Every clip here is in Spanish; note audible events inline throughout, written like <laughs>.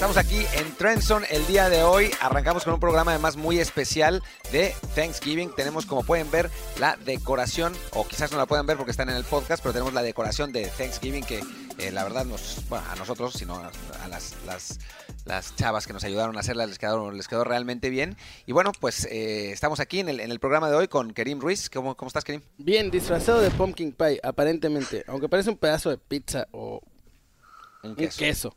Estamos aquí en Trenson el día de hoy. Arrancamos con un programa además muy especial de Thanksgiving. Tenemos, como pueden ver, la decoración, o quizás no la puedan ver porque están en el podcast, pero tenemos la decoración de Thanksgiving que eh, la verdad nos, bueno, a nosotros, sino a, a las, las, las, chavas que nos ayudaron a hacerla, les quedó, les quedó realmente bien. Y bueno, pues eh, estamos aquí en el, en el, programa de hoy con Kerim Ruiz. ¿Cómo, ¿Cómo estás, Kerim? Bien, disfrazado de pumpkin pie, aparentemente, aunque parece un pedazo de pizza o un queso. Un queso.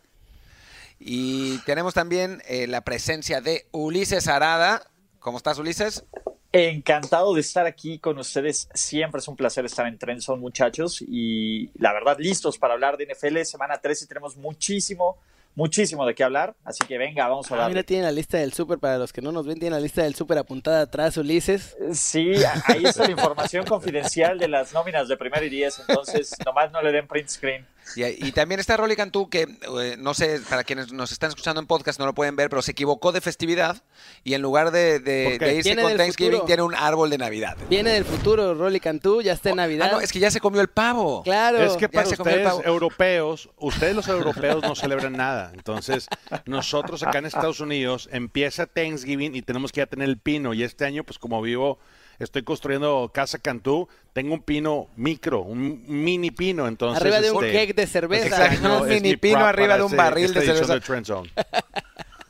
Y tenemos también eh, la presencia de Ulises Arada. ¿Cómo estás, Ulises? Encantado de estar aquí con ustedes. Siempre es un placer estar en Trenson, muchachos. Y la verdad, listos para hablar de NFL. Semana 13 tenemos muchísimo, muchísimo de qué hablar. Así que venga, vamos a hablar. Ah, mira, tiene la lista del súper. Para los que no nos ven, tiene la lista del súper apuntada atrás, Ulises. Sí, ahí está la información confidencial de las nóminas de primer y diez. Entonces, nomás no le den print screen. Y, y, también está Rolly Cantú, que eh, no sé, para quienes nos están escuchando en podcast no lo pueden ver, pero se equivocó de festividad y en lugar de, de, de irse con Thanksgiving futuro. tiene un árbol de Navidad. Viene del futuro, Rolly Cantú, ya está en Navidad. Ah, no, es que ya se comió el pavo. Claro. Es que para ustedes europeos, ustedes los europeos no celebran nada. Entonces, nosotros acá en Estados Unidos empieza Thanksgiving y tenemos que ya tener el pino. Y este año, pues como vivo estoy construyendo Casa Cantú, tengo un pino micro, un mini pino, entonces... Arriba de un este, cake de cerveza. Exacto, un mini pino arriba de un barril de cerveza. <laughs>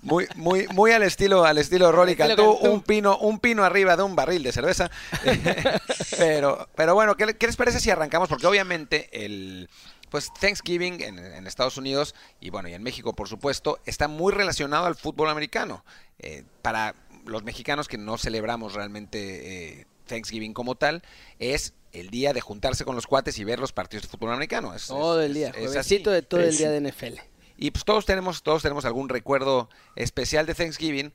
Muy, muy, muy al estilo, al estilo Rolly Cantú, un pino, un pino arriba de un barril de cerveza. <laughs> <laughs> pero, pero bueno, ¿qué, ¿qué les parece si arrancamos? Porque obviamente el, pues Thanksgiving en, en, Estados Unidos y bueno, y en México por supuesto, está muy relacionado al fútbol americano. Eh, para los mexicanos que no celebramos realmente eh, Thanksgiving como tal, es el día de juntarse con los cuates y ver los partidos de fútbol americano. Es, todo es, el día, es, juevesito de todo el día de NFL. Y pues todos tenemos, todos tenemos algún recuerdo especial de Thanksgiving.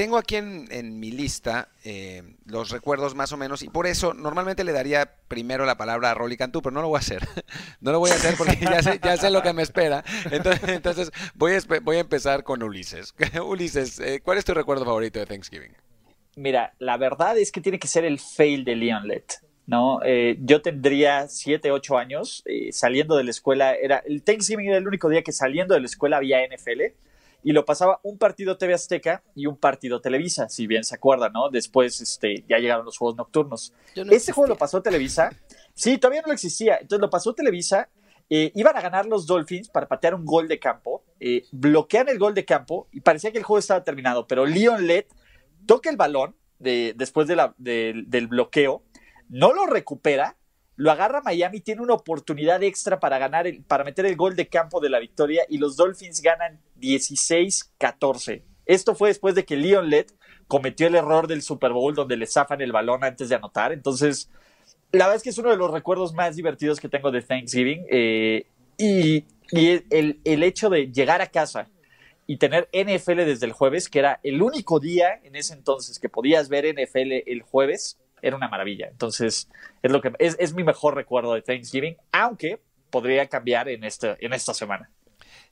Tengo aquí en, mi lista eh, los recuerdos más o menos y por eso normalmente le daría primero la palabra a Rolly Cantú, pero no lo voy a hacer. <laughs> No lo voy a hacer porque ya sé, ya sé lo que me espera. Entonces, <laughs> entonces voy, a, empezar con Ulises. <laughs> Ulises, eh, ¿cuál es tu recuerdo favorito de Thanksgiving? Mira, la verdad es que tiene que ser el fail de Leon Lett. ¿no? Eh, yo tendría 7, 8 años, eh, saliendo de la escuela, era el Thanksgiving era el único día que saliendo de la escuela había NFL y lo pasaba un partido TV Azteca y un partido Televisa, si bien se acuerdan, ¿no? Después este, ya llegaron los juegos nocturnos. No este existía. juego lo pasó Televisa. Sí, todavía no existía. Entonces lo pasó Televisa. Eh, iban a ganar los Dolphins para patear un gol de campo. Eh, bloquean el gol de campo y parecía que el juego estaba terminado, pero Leon Lett toca el balón de, después de la, de, del bloqueo, no lo recupera lo agarra Miami, tiene una oportunidad extra para ganar, el, para meter el gol de campo de la victoria y los Dolphins ganan 16-14. Esto fue después de que Leon Lett cometió el error del Super Bowl donde le zafan el balón antes de anotar. Entonces, la verdad es que es uno de los recuerdos más divertidos que tengo de Thanksgiving. Eh, y, el, el hecho de llegar a casa y tener NFL desde el jueves, que era el único día en ese entonces que podías ver NFL el jueves, era una maravilla. Entonces, es lo que es, es, mi mejor recuerdo de Thanksgiving, aunque podría cambiar en, este, en esta semana.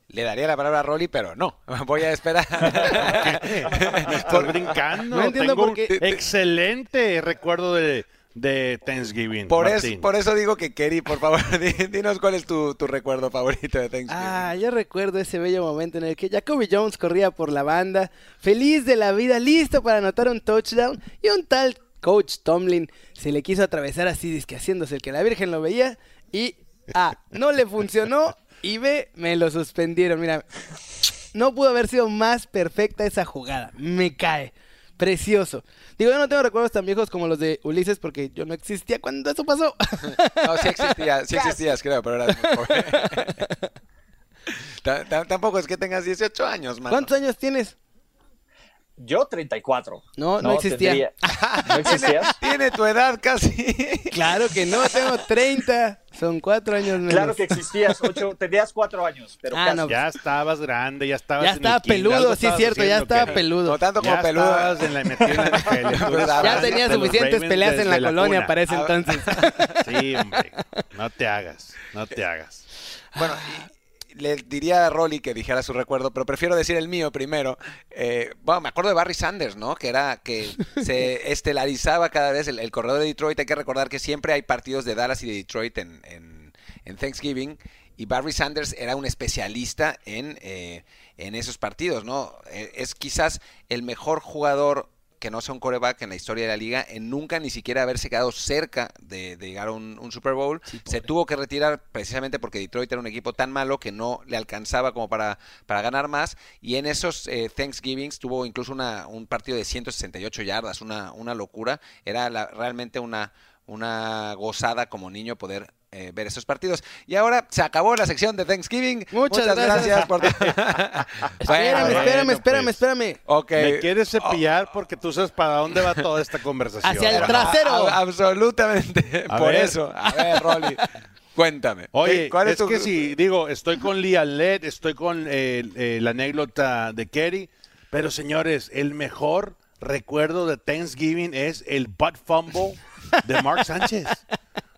Le daría la palabra a Rolly, pero no. <laughs> Voy a esperar. <laughs> Me estás brincando. No entiendo Tengo por qué. excelente recuerdo de, de Thanksgiving. Por, es, por eso digo que Kerry, por favor, <laughs> dinos cuál es tu, tu, recuerdo favorito de Thanksgiving. Ah, yo recuerdo ese bello momento en el que Jacoby Jones corría por la banda, feliz de la vida, listo para anotar un touchdown, y un tal coach Tomlin se le quiso atravesar así, disque haciéndose el que la Virgen lo veía y A, no le funcionó y B, me lo suspendieron. Mira, no pudo haber sido más perfecta esa jugada. Me cae. Precioso. Digo, yo no tengo recuerdos tan viejos como los de Ulises porque yo no existía cuando eso pasó. <laughs> No, sí existía, sí existías, creo, pero eras muy joven. <laughs> Tampoco es que tengas 18 años, man. ¿Cuántos años tienes? Yo 34. No, no, no existía. Tendría... <laughs> ¿No existía? <laughs> Tiene tu edad casi. Claro que no, tengo 30. Son cuatro años menos. Claro que existías, ocho, tenías cuatro años, pero ah, casi. No, ya estabas grande, ya estabas Ya estaba peludo, sí es cierto, ya estaba peludo. No tanto como ya peludo. Estabas en la, metido en la <laughs> ya tenía suficientes peleas en la, la colonia para ese entonces. Sí, hombre, no te hagas, no te hagas. Bueno, le diría a Rolly que dijera su recuerdo, pero prefiero decir el mío primero. Eh, bueno, me acuerdo de Barry Sanders, ¿no? Que era que <laughs> se estelarizaba cada vez el, el, corredor de Detroit. Hay que recordar que siempre hay partidos de Dallas y de Detroit en, en, en Thanksgiving. y Barry Sanders era un especialista en, eh, en esos partidos, ¿no? Eh, es quizás el mejor jugador que no sea un coreback en la historia de la liga, en nunca ni siquiera haberse quedado cerca de, llegar a un, Super Bowl. se tuvo que retirar precisamente porque Detroit era un equipo tan malo que no le alcanzaba como para, para ganar más. Y en esos eh, Thanksgivings tuvo incluso una, un partido de 168 yardas, una, una locura. Era realmente una, una gozada como niño poder eh, ver esos partidos. Y ahora se acabó la sección de Thanksgiving. Muchas, gracias. por... <laughs> espérame, espérame, espérame, pues. espérame. Okay. Me quieres cepillar porque tú sabes para dónde va toda esta conversación. Hacia el trasero. absolutamente. por eso. A ver, Rolly. Cuéntame. Oye, ¿cuál es, que si digo, estoy con Liam Led, estoy con eh, eh, la anécdota de Kerry, pero señores, el mejor recuerdo de Thanksgiving es el butt fumble de Mark Sánchez.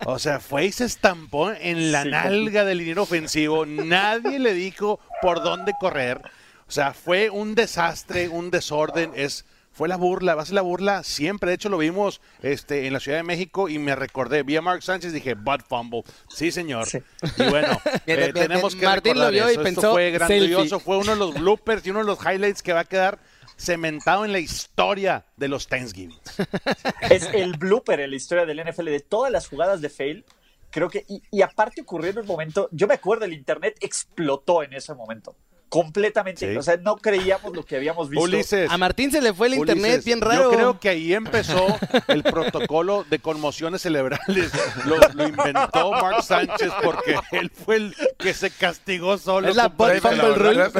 O sea, fue y se estampó en la nalga del dinero ofensivo. Nadie le dijo por dónde correr. O sea, fue un desastre, un desorden. Es, fue la burla, va a ser la burla siempre. De hecho, lo vimos este, en la Ciudad de México y me recordé. Vi a Mark Sánchez y dije, Bud Fumble. Sí, señor. Y bueno, <laughs> eh, tenemos que Martín lo vio y pensó, fue grandioso. Fue uno de los bloopers y uno de los highlights que va a quedar cementado en la historia de los Thanksgiving. <laughs> Es el blooper en la historia del NFL de todas las jugadas de fail. Creo que, y, aparte ocurrió en un momento, yo me acuerdo, el internet explotó en ese momento completamente. O sea, no creíamos lo que habíamos visto. A Martín se le fue el internet bien raro. Yo creo que ahí empezó el protocolo de conmociones cerebrales. Lo, inventó Mark Sánchez porque él fue el que se castigó solo. Es la bot fumble rule.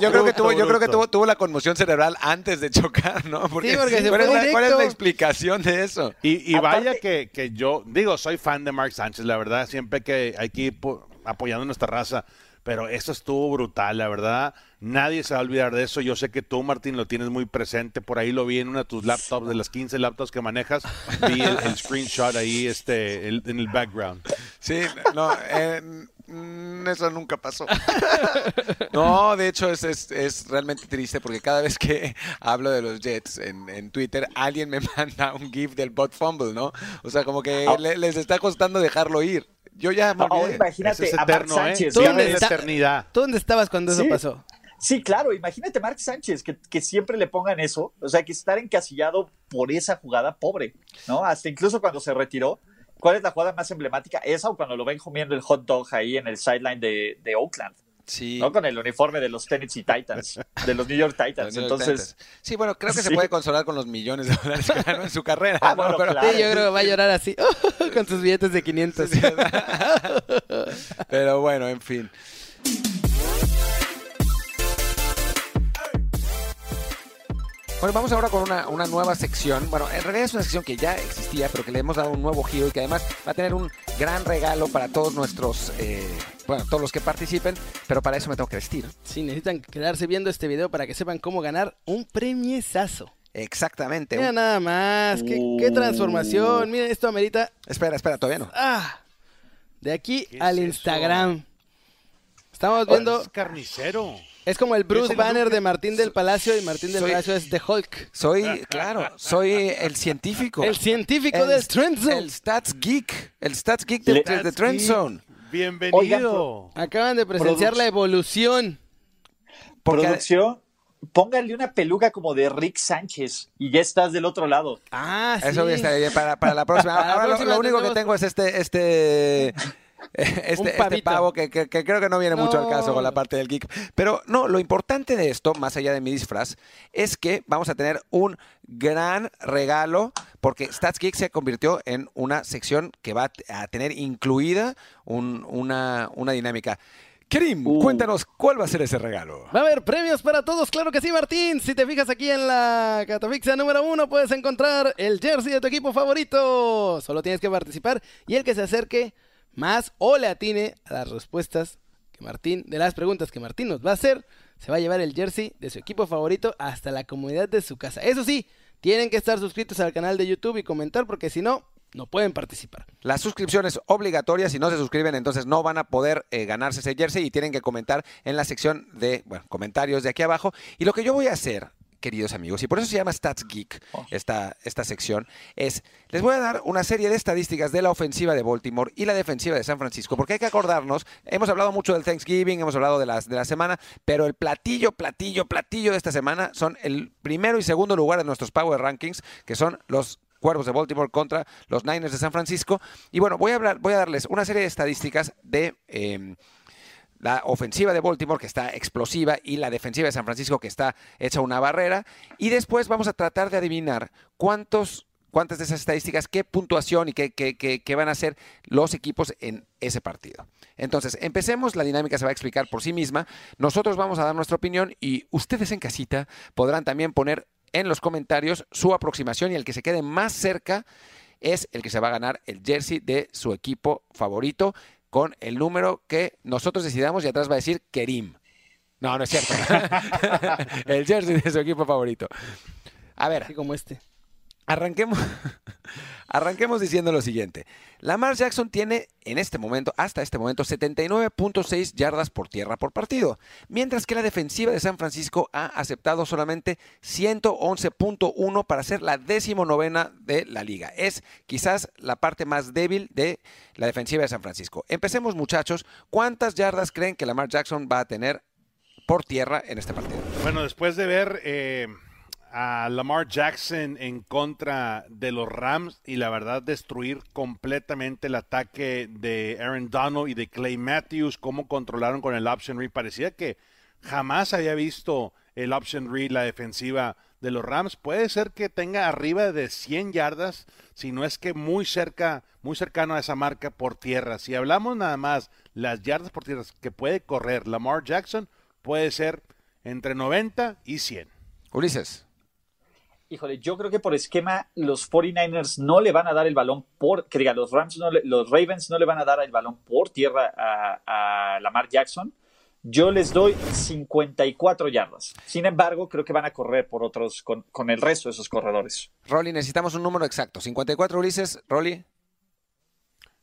Yo creo que tuvo, yo creo que tuvo, tuvo la conmoción cerebral antes de chocar, ¿no? Porque, sí, porque se ¿cuál, fue es la, ¿Cuál es la explicación de eso? Y, y vaya que, que yo, digo, soy fan de Mark Sánchez, la verdad, siempre que hay que ir apoyando nuestra raza pero eso estuvo brutal, la verdad. Nadie se va a olvidar de eso. Yo sé que tú, Martín, lo tienes muy presente. Por ahí lo vi en una de tus laptops, de las 15 laptops que manejas. Vi el, screenshot ahí este, en el background. Sí, no, eh, mm, eso nunca pasó. <laughs> No, de hecho es, es, realmente triste porque cada vez que hablo de los Jets en, en, Twitter, alguien me <laughs> manda un GIF del bot fumble, ¿no? O sea, como que ah. les está costando dejarlo ir. Yo ya me imagínate a Mark ¿eh? Sánchez. ¿Tú dónde, eternidad. ¿Tú dónde estabas cuando eso pasó? Sí, claro, imagínate Mark Sánchez, que, que, siempre le pongan eso, o sea, que estar encasillado por esa jugada pobre, ¿no? Hasta incluso cuando se retiró, ¿cuál es la jugada más emblemática? ¿Esa o cuando lo ven comiendo el hot dog ahí en el sideline de, de Oakland? Sí. ¿no? Con el uniforme de los Tennessee Titans, de los New York <laughs> Titans. Entonces, sí, bueno, creo que se puede consolar con los millones de dólares que ganó en su carrera. <laughs> Ah, sí, yo creo que va a llorar así, <laughs> con sus billetes de 500. Pero bueno, en fin. Bueno, vamos ahora con una, una, nueva sección. Bueno, en realidad es una sección que ya existía, pero que le hemos dado un nuevo giro y que además va a tener un gran regalo para todos nuestros, eh, bueno, todos los que participen, pero para eso me tengo que vestir. Sí, necesitan quedarse viendo este video para que sepan cómo ganar un premiesazo. Exactamente. Mira nada más, qué, qué transformación. Miren, esto amerita... Espera, espera, todavía no. Ah, de aquí al Instagram. Estamos viendo... Es carnicero. Es como el Bruce Banner de Martín del Palacio y Martín del Palacio es de Hulk. Soy, claro, soy el científico. El científico del Trend Zone. El Stats Geek. El Stats Geek de, de, Trend Zone. Bienvenido. acaban de presenciar la evolución. Producción, póngale una peluca como de Rick Sánchez y ya estás del otro lado. Ah, sí. Eso voy a estar bien para, para la próxima. <laughs> Ahora lo, único que tengo es este, este <laughs> este, este pavo que, creo que no viene mucho al caso con la parte del geek. Pero no, lo importante de esto, más allá de mi disfraz, es que vamos a tener un gran regalo porque Stats Geek se convirtió en una sección que va a tener incluida una, una dinámica. Kerim, uh. cuéntanos cuál va a ser ese regalo. Va a haber premios para todos, claro que sí, Martín. Si te fijas aquí en la Catafixia número uno, puedes encontrar el jersey de tu equipo favorito. Solo tienes que participar y el que se acerque más o le atine a las respuestas que Martín, de las preguntas que Martín nos va a hacer, se va a llevar el jersey de su equipo favorito hasta la comunidad de su casa. Eso sí, tienen que estar suscritos al canal de YouTube y comentar porque si no, no pueden participar. La suscripción es obligatoria, si no se suscriben entonces no van a poder eh, ganarse ese jersey y tienen que comentar en la sección de comentarios de aquí abajo. Y lo que yo voy a hacer queridos amigos, y por eso se llama Stats Geek oh. esta, esta sección, es, les voy a dar una serie de estadísticas de la ofensiva de Baltimore y la defensiva de San Francisco, porque hay que acordarnos, hemos hablado mucho del Thanksgiving, hemos hablado de, las, de la semana, pero el platillo, platillo, platillo de esta semana son el primero y segundo lugar de nuestros Power Rankings, que son los Cuervos de Baltimore contra los Niners de San Francisco. Y bueno, voy a, hablar, voy a darles una serie de estadísticas de... Em, la ofensiva de Baltimore que está explosiva y la defensiva de San Francisco que está hecha una barrera. Y después vamos a tratar de adivinar cuántos, cuántas de esas estadísticas, qué puntuación y qué, qué, van a hacer los equipos en ese partido. Entonces, empecemos, la dinámica se va a explicar por sí misma. Nosotros vamos a dar nuestra opinión y ustedes en casita podrán también poner en los comentarios su aproximación y el que se quede más cerca es el que se va a ganar el jersey de su equipo favorito con el número que nosotros decidamos y atrás va a decir Kerim. No, no es cierto. <laughs> <laughs> el jersey de su equipo favorito. A ver. Así como este. Arranquemos, <laughs> arranquemos diciendo lo siguiente. Lamar Jackson tiene en este momento, hasta este momento, 79.6 yardas por tierra por partido, mientras que la defensiva de San Francisco ha aceptado solamente 111.1 para ser la decimonovena de la liga. Es quizás la parte más débil de la defensiva de San Francisco. Empecemos muchachos, ¿cuántas yardas creen que Lamar Jackson va a tener por tierra en este partido? Bueno, después de ver... Eh a Lamar Jackson en contra de los Rams y la verdad destruir completamente el ataque de Aaron Donald y de Clay Matthews, cómo controlaron con el option read. Parecía que jamás había visto el option read, la defensiva de los Rams. Puede ser que tenga arriba de 100 yardas, si no es que muy cerca, muy cercano a esa marca por tierra. Si hablamos nada más las yardas por tierra que puede correr Lamar Jackson, puede ser entre 90 y 100. Ulises. Híjole, yo creo que por esquema los 49ers no le van a dar el balón por, que diga, los Rams, no los Ravens no le van a dar el balón por tierra a, Lamar Jackson. Yo les doy 54 yardas. Sin embargo, creo que van a correr por otros, con, el resto de esos corredores. Rolly, necesitamos un número exacto. 54 Ulises, Rolly.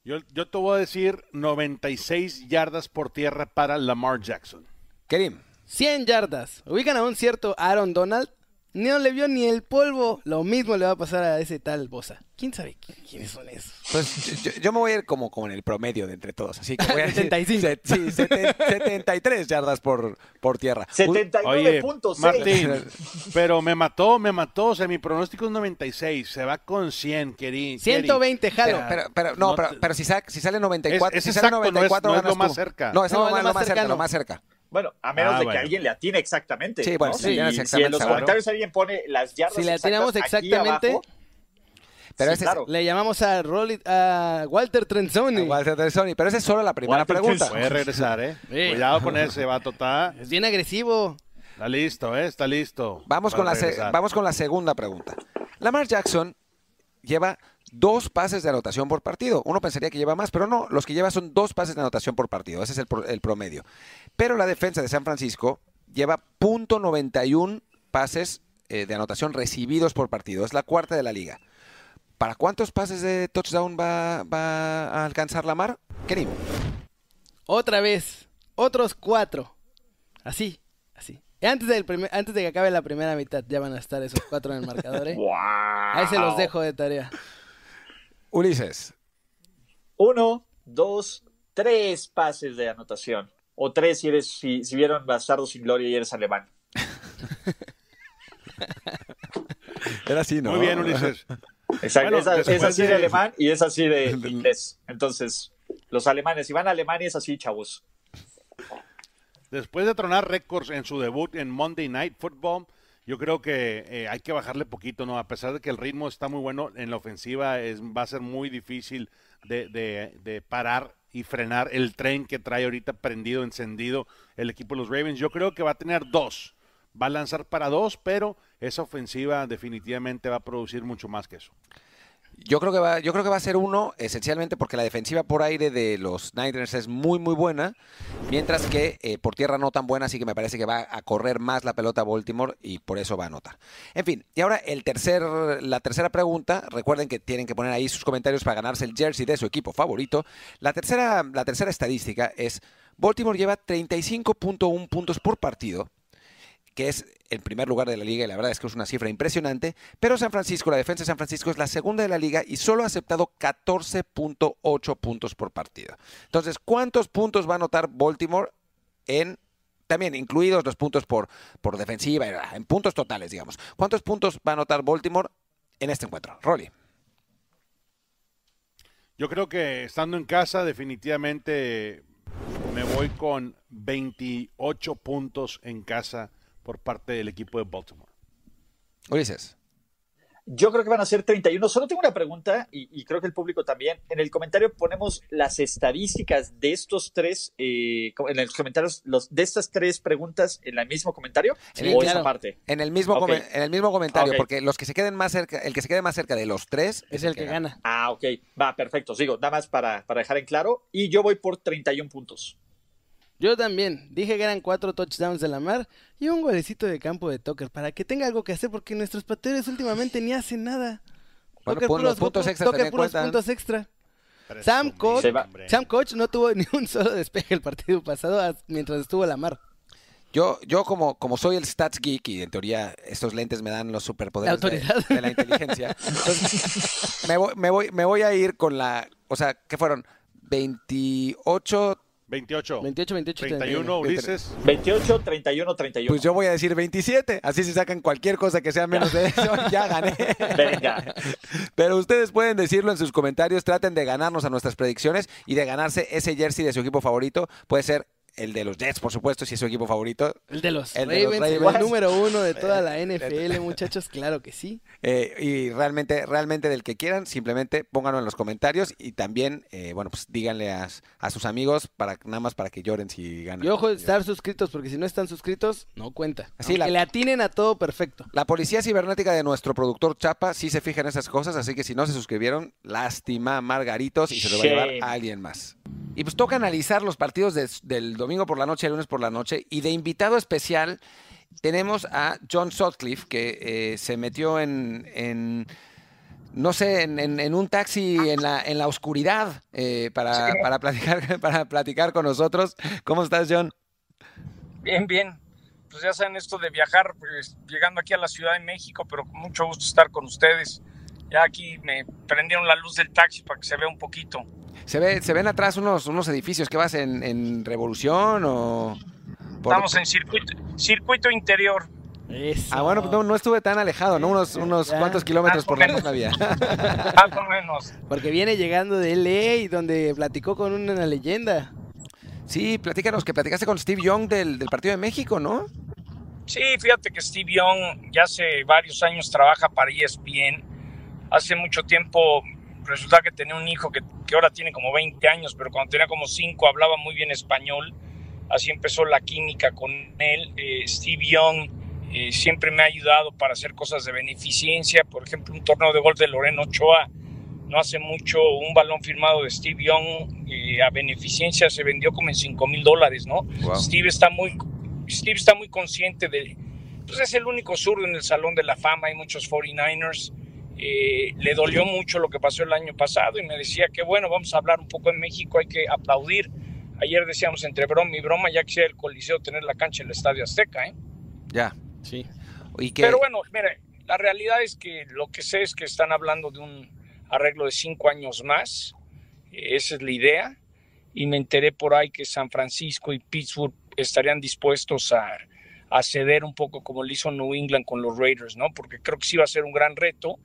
Yo, yo te voy a decir 96 yardas por tierra para Lamar Jackson. Kerim. 100 yardas. Ubican a un cierto Aaron Donald no le vio ni el polvo. Lo mismo le va a pasar a ese tal Bosa. ¿Quién sabe quiénes son esos? Pues yo, me voy a ir como, como en el promedio de entre todos. Así que voy a <laughs> decir 75. sí, 73 <laughs> yardas por, por tierra. 79.6. Martín, <laughs> pero me mató, me mató. O sea, mi pronóstico es 96. Se va con 100, querido. 120, jalo. Pero, pero, no, pero, pero si, sale, si sale 94, es, si sale 94 no es, lo más cerca. No, es lo, más, cerca, lo más cerca. Bueno, a menos ah, de que alguien le atine exactamente. Sí, bueno, si, exactamente, en los comentarios alguien pone las yardas. Si le atinamos exactamente. pero ese le llamamos a, a Walter Trenzoni. Walter Trenzoni, pero esa es solo la primera pregunta. Puede regresar, ¿eh? Cuidado con ese vato, está. Es bien agresivo. Está listo, ¿eh? Está listo. Vamos, con la, vamos con la segunda pregunta. Lamar Jackson lleva dos pases de anotación por partido. Uno pensaría que lleva más, pero no, los que lleva son dos pases de anotación por partido. Ese es el, promedio. Pero la defensa de San Francisco lleva .91 pases eh, de anotación recibidos por partido. Es la cuarta de la liga. ¿Para cuántos pases de touchdown va, a alcanzar Lamar? Kerim. Otra vez, otros cuatro. Así, así. Antes, del antes de que acabe la primera mitad ya van a estar esos cuatro en el marcador. ¿eh? <laughs> Ahí se los dejo de tarea. Ulises. Uno, dos, tres pases de anotación. O tres si eres, si, vieron Bastardo sin Gloria y eres alemán. <laughs> Era así, ¿no? Muy bien, Ulises. Exacto, es, así de... alemán y es así de inglés. Entonces, los alemanes, si van a Alemania es así, chavos. Después de tronar récords en su debut en Monday Night Football, yo creo que eh, hay que bajarle poquito, ¿no? A pesar de que el ritmo está muy bueno en la ofensiva, es, va a ser muy difícil de, de, parar y frenar el tren que trae ahorita prendido, encendido el equipo de los Ravens. Yo creo que va a tener dos. Va a lanzar para dos, pero esa ofensiva definitivamente va a producir mucho más que eso. Yo creo que va, yo creo que va a ser uno, esencialmente porque la defensiva por aire de los Niners es muy muy buena, mientras que eh, por tierra no tan buena, así que me parece que va a correr más la pelota Baltimore y por eso va a anotar. En fin, y ahora el tercer, la tercera pregunta, recuerden que tienen que poner ahí sus comentarios para ganarse el jersey de su equipo favorito. La tercera, la tercera estadística es Baltimore lleva 35.1 puntos por partido que es el primer lugar de la liga y la verdad es que es una cifra impresionante, pero San Francisco, la defensa de San Francisco es la segunda de la liga y solo ha aceptado 14.8 puntos por partido. Entonces, ¿cuántos puntos va a anotar Baltimore en también incluidos los puntos por, por defensiva, en puntos totales, digamos. ¿Cuántos puntos va a anotar Baltimore en este encuentro? Rolly. Yo creo que estando en casa, definitivamente me voy con 28 puntos en casa por parte del equipo de Baltimore. Ulises. Yo creo que van a ser 31. Solo tengo una pregunta y, creo que el público también. En el comentario ponemos las estadísticas de estos tres, eh, en los comentarios, los, de estas tres preguntas en el mismo comentario o esa parte. En el mismo, en el mismo comentario, porque los que se queden más cerca, el que se quede más cerca de los tres es, el, que, gana. Ah, ok. Va, perfecto. Sigo, nada más para, para dejar en claro. Y yo voy por 31 puntos. Yo también. Dije que eran cuatro touchdowns de la mar y un golecito de campo de Tucker para que tenga algo que hacer porque nuestros pateadores últimamente ni hacen nada. Bueno, puros, puntos extra puros puntos extra. Sam Coach, Sam Coach no tuvo ni un solo despeje el partido pasado mientras estuvo la mar. Yo, yo como, como soy el stats geek y en teoría estos lentes me dan los superpoderes de, la inteligencia, me, voy, me, voy, me voy a ir con la, o sea, ¿qué fueron? 28 28. 28, 28, 31, Ulises. 28, 31, 31. Pues yo voy a decir 27. Así se sacan cualquier cosa que sea menos de <laughs> eso. ya gané. Venga. Pero ustedes pueden decirlo en sus comentarios. Traten de ganarnos a nuestras predicciones y de ganarse ese jersey de su equipo favorito. Puede ser el de los Jets, por supuesto, si es su equipo favorito. El de los el Ravens, el número uno de toda la <laughs> NFL, muchachos, claro que sí. Eh, y realmente, realmente del que quieran, simplemente pónganlo en los comentarios y también, eh, bueno, pues díganle a, sus amigos para nada más para que lloren si ganan. Y ojo, estar suscritos, porque si no están suscritos, no cuenta. Así la, que le atinen a todo perfecto. La policía cibernética de nuestro productor Chapa sí se fija en esas cosas, así que si no se suscribieron, lástima, Margaritos, y se lo va a llevar a alguien más. Y pues toca analizar los partidos del domingo por la noche, el lunes por la noche. Y de invitado especial tenemos a John Sutcliffe, que eh, se metió en, no sé, en, un taxi en la, en la oscuridad eh, para, para, platicar, <laughs> para platicar con nosotros. ¿Cómo estás, John? Bien, bien. Pues ya saben esto de viajar, pues, llegando aquí a la Ciudad de México, pero con mucho gusto estar con ustedes. Ya aquí me prendieron la luz del taxi para que se vea un poquito. Se, ve, se ven atrás unos, unos edificios. ¿Qué vas en, Revolución o...? Estamos en circuito, circuito interior. Ah, bueno, no, no, estuve tan alejado, ¿no? Unos, unos cuantos kilómetros por la misma vía. <laughs> Más o menos. Porque viene llegando de LA, donde platicó con una leyenda. Sí, platícanos, que platicaste con Steve Young del, del Partido de México, ¿no? Sí, fíjate que Steve Young ya hace varios años trabaja para ESPN. Hace mucho tiempo resulta que tenía un hijo que, que, ahora tiene como 20 años, pero cuando tenía como 5 hablaba muy bien español. Así empezó la química con él. Eh, Steve Young eh, siempre me ha ayudado para hacer cosas de beneficencia. Por ejemplo, un torneo de golf de Loreno Ochoa. No hace mucho un balón firmado de Steve Young eh, a beneficencia se vendió como en 5 mil dólares, ¿no? Steve, está muy, Steve está muy consciente de... Pues es el único zurdo en el Salón de la Fama, hay muchos 49ers eh, le dolió mucho lo que pasó el año pasado y me decía que bueno, vamos a hablar un poco en México, hay que aplaudir. Ayer decíamos entre broma y broma, ya quisiera el Coliseo tener la cancha en el Estadio Azteca, ¿eh? Ya, sí. Pero bueno, mire, la realidad es que lo que sé es que están hablando de un arreglo de cinco años más, esa es la idea, y me enteré por ahí que San Francisco y Pittsburgh estarían dispuestos a, a ceder un poco como lo hizo New England con los Raiders, ¿no? Porque creo que sí va a ser un gran reto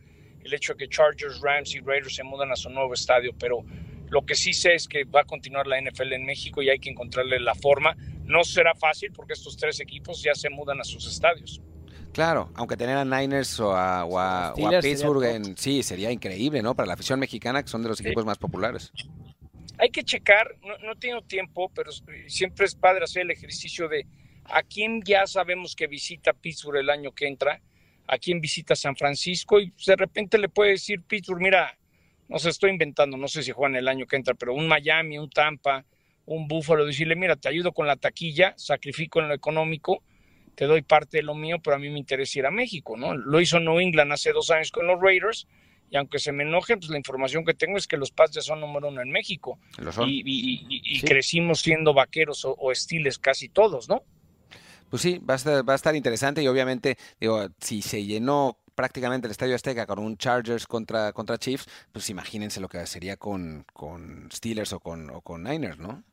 el hecho de que Chargers, Rams y Raiders se mudan a su nuevo estadio, pero lo que sí sé es que va a continuar la NFL en México y hay que encontrarle la forma. No será fácil porque estos tres equipos ya se mudan a sus estadios. Claro, aunque tener a Niners o a, Pittsburgh en, sí, sería increíble, ¿no? Para la afición mexicana, que son de los equipos más populares. Hay que checar, no, no tengo tiempo, pero siempre es padre hacer el ejercicio de a quién ya sabemos que visita Pittsburgh el año que entra a quien visita San Francisco y de repente le puede decir Pittsburgh, mira, no se estoy inventando, no sé si juegan el año que entra, pero un Miami, un Tampa, un Buffalo, decirle, mira, te ayudo con la taquilla, sacrifico en lo económico, te doy parte de lo mío, pero a mí me interesa ir a México, ¿no? Lo hizo New England hace dos años con los Raiders, y aunque se me enojen, pues la información que tengo es que los Pats ya son número uno en México. Y, crecimos siendo vaqueros o, o estiles casi todos, ¿no? Pues sí, va a estar, va a estar interesante y obviamente, digo, si se llenó prácticamente el Estadio Azteca con un Chargers contra, contra Chiefs, pues imagínense lo que sería con, con Steelers o con, o con Niners, ¿no?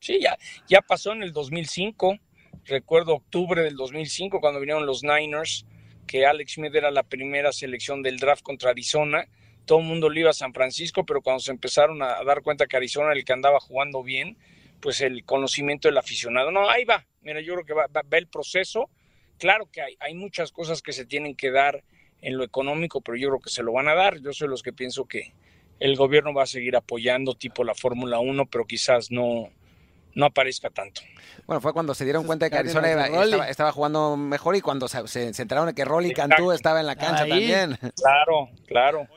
Sí, ya, ya pasó en el 2005. Recuerdo octubre del 2005 cuando vinieron los Niners, que Alex Smith era la primera selección del draft contra Arizona. Todo el mundo le iba a San Francisco, pero cuando se empezaron a dar cuenta que Arizona era el que andaba jugando bien, pues el conocimiento del aficionado. No, ahí va. Mira, yo creo que va, el proceso. Claro que hay, hay muchas cosas que se tienen que dar en lo económico, pero yo creo que se lo van a dar. Yo soy los que pienso que el gobierno va a seguir apoyando tipo la Fórmula 1, pero quizás no, no aparezca tanto. Bueno, fue cuando se dieron cuenta de que Arizona estaba, jugando mejor y cuando se, se, enteraron de que Rolly Cantú estaba en la cancha también. Claro, claro.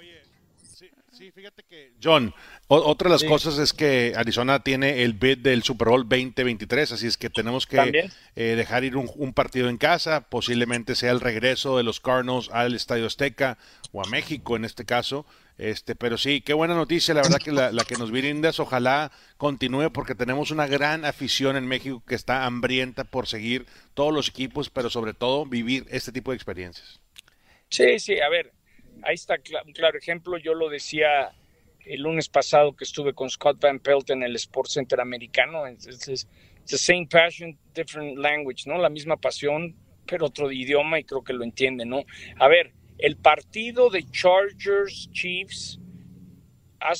Sí, fíjate que, John, otra de las cosas es que Arizona tiene el bid del Super Bowl 2023, así es que tenemos que eh, dejar ir un, partido en casa, posiblemente sea el regreso de los Cardinals al Estadio Azteca o a México en este caso. Este, pero sí, qué buena noticia, la verdad que la, la que nos brindas, ojalá continúe porque tenemos una gran afición en México que está hambrienta por seguir todos los equipos, pero sobre todo vivir este tipo de experiencias. Sí, sí, a ver, ahí está un claro ejemplo. Yo lo decía el lunes pasado que estuve con Scott Van Pelt en el Sports Center americano. Es, the same passion, different language, ¿no? La misma pasión, pero otro idioma y creo que lo entiende, ¿no? A ver, el partido de Chargers Chiefs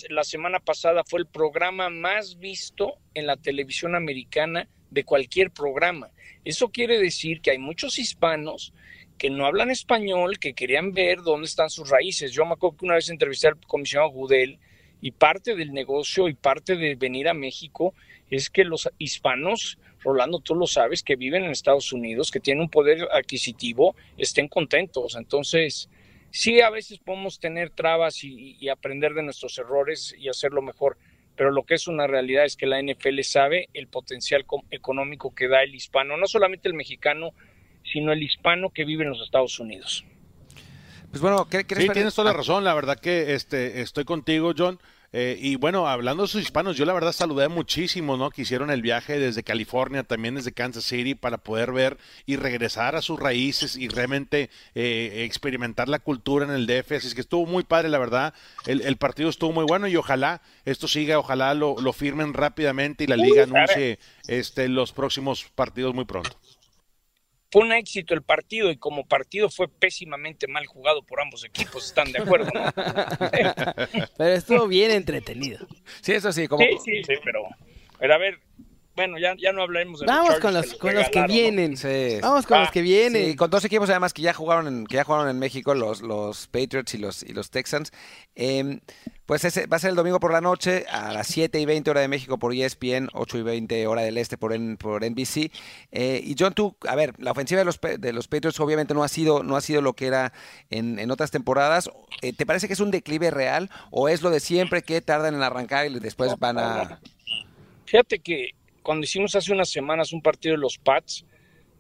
la semana pasada fue el programa más visto en la televisión americana de cualquier programa. Eso quiere decir que hay muchos hispanos que no hablan español, que querían ver dónde están sus raíces. Yo me acuerdo que una vez entrevisté al comisionado Gudel y parte del negocio y parte de venir a México es que los hispanos, Rolando, tú lo sabes, que viven en Estados Unidos, que tienen un poder adquisitivo, estén contentos. Entonces, sí, a veces podemos tener trabas y, y aprender de nuestros errores y hacerlo mejor, pero lo que es una realidad es que la NFL sabe el potencial económico que da el hispano, no solamente el mexicano, sino el hispano que vive en los Estados Unidos. Pues bueno, ¿qué, sí, tienes toda la ah. razón. La verdad que este, estoy contigo, John. Eh, y bueno, hablando de sus hispanos, yo la verdad saludé muchísimo, ¿no? Que hicieron el viaje desde California, también desde Kansas City, para poder ver y regresar a sus raíces y realmente eh, experimentar la cultura en el DF. Así es que estuvo muy padre, la verdad. El, partido estuvo muy bueno y ojalá esto siga, ojalá lo, lo firmen rápidamente y la liga anuncie este, los próximos partidos muy pronto fue un éxito el partido y como partido fue pésimamente mal jugado por ambos equipos, ¿están de acuerdo? <laughs> pero estuvo bien entretenido. Sí, eso sí. Como... Sí, sí, sí, pero, pero a ver, bueno, ya, ya no hablaremos de Vamos con los, con los que vienen. Vamos con los ah, que vienen. con dos equipos además que ya jugaron en, que ya jugaron en México, los, los Patriots y los, y los Texans. Em, pues ese va a ser el domingo por la noche a las 7 y 20 hora de México por ESPN, 8 y 20 hora del este por, por NBC. Eh, y John, tú, a ver, la ofensiva de los, de los Patriots obviamente no ha sido, no ha sido lo que era en, en otras temporadas. Eh, ¿Te parece que es un declive real o es lo de siempre que tardan en arrancar y después van a... Fíjate que cuando hicimos hace unas semanas un partido de los Pats,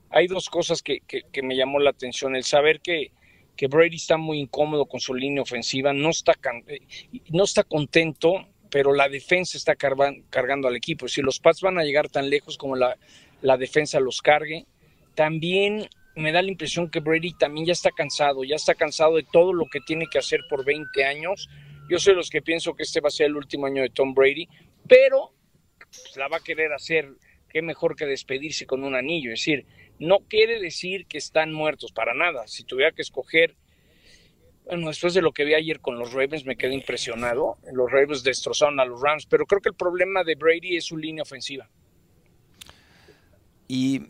hay dos cosas que, me llamó la atención. El saber que, que, Brady está muy incómodo con su línea ofensiva, no está, eh, no está contento, pero la defensa está cargando al equipo. Si los Pats van a llegar tan lejos como la, la defensa los cargue, también me da la impresión que Brady también ya está cansado, ya está cansado de todo lo que tiene que hacer por 20 años. Yo soy los que pienso que este va a ser el último año de Tom Brady, pero pues, la va a querer hacer, qué mejor que despedirse con un anillo. Es decir, no quiere decir que están muertos para nada. Si tuviera que escoger, bueno, después de lo que vi ayer con los Ravens me quedé impresionado. Los Ravens destrozaron a los Rams, pero creo que el problema de Brady es su línea ofensiva. Y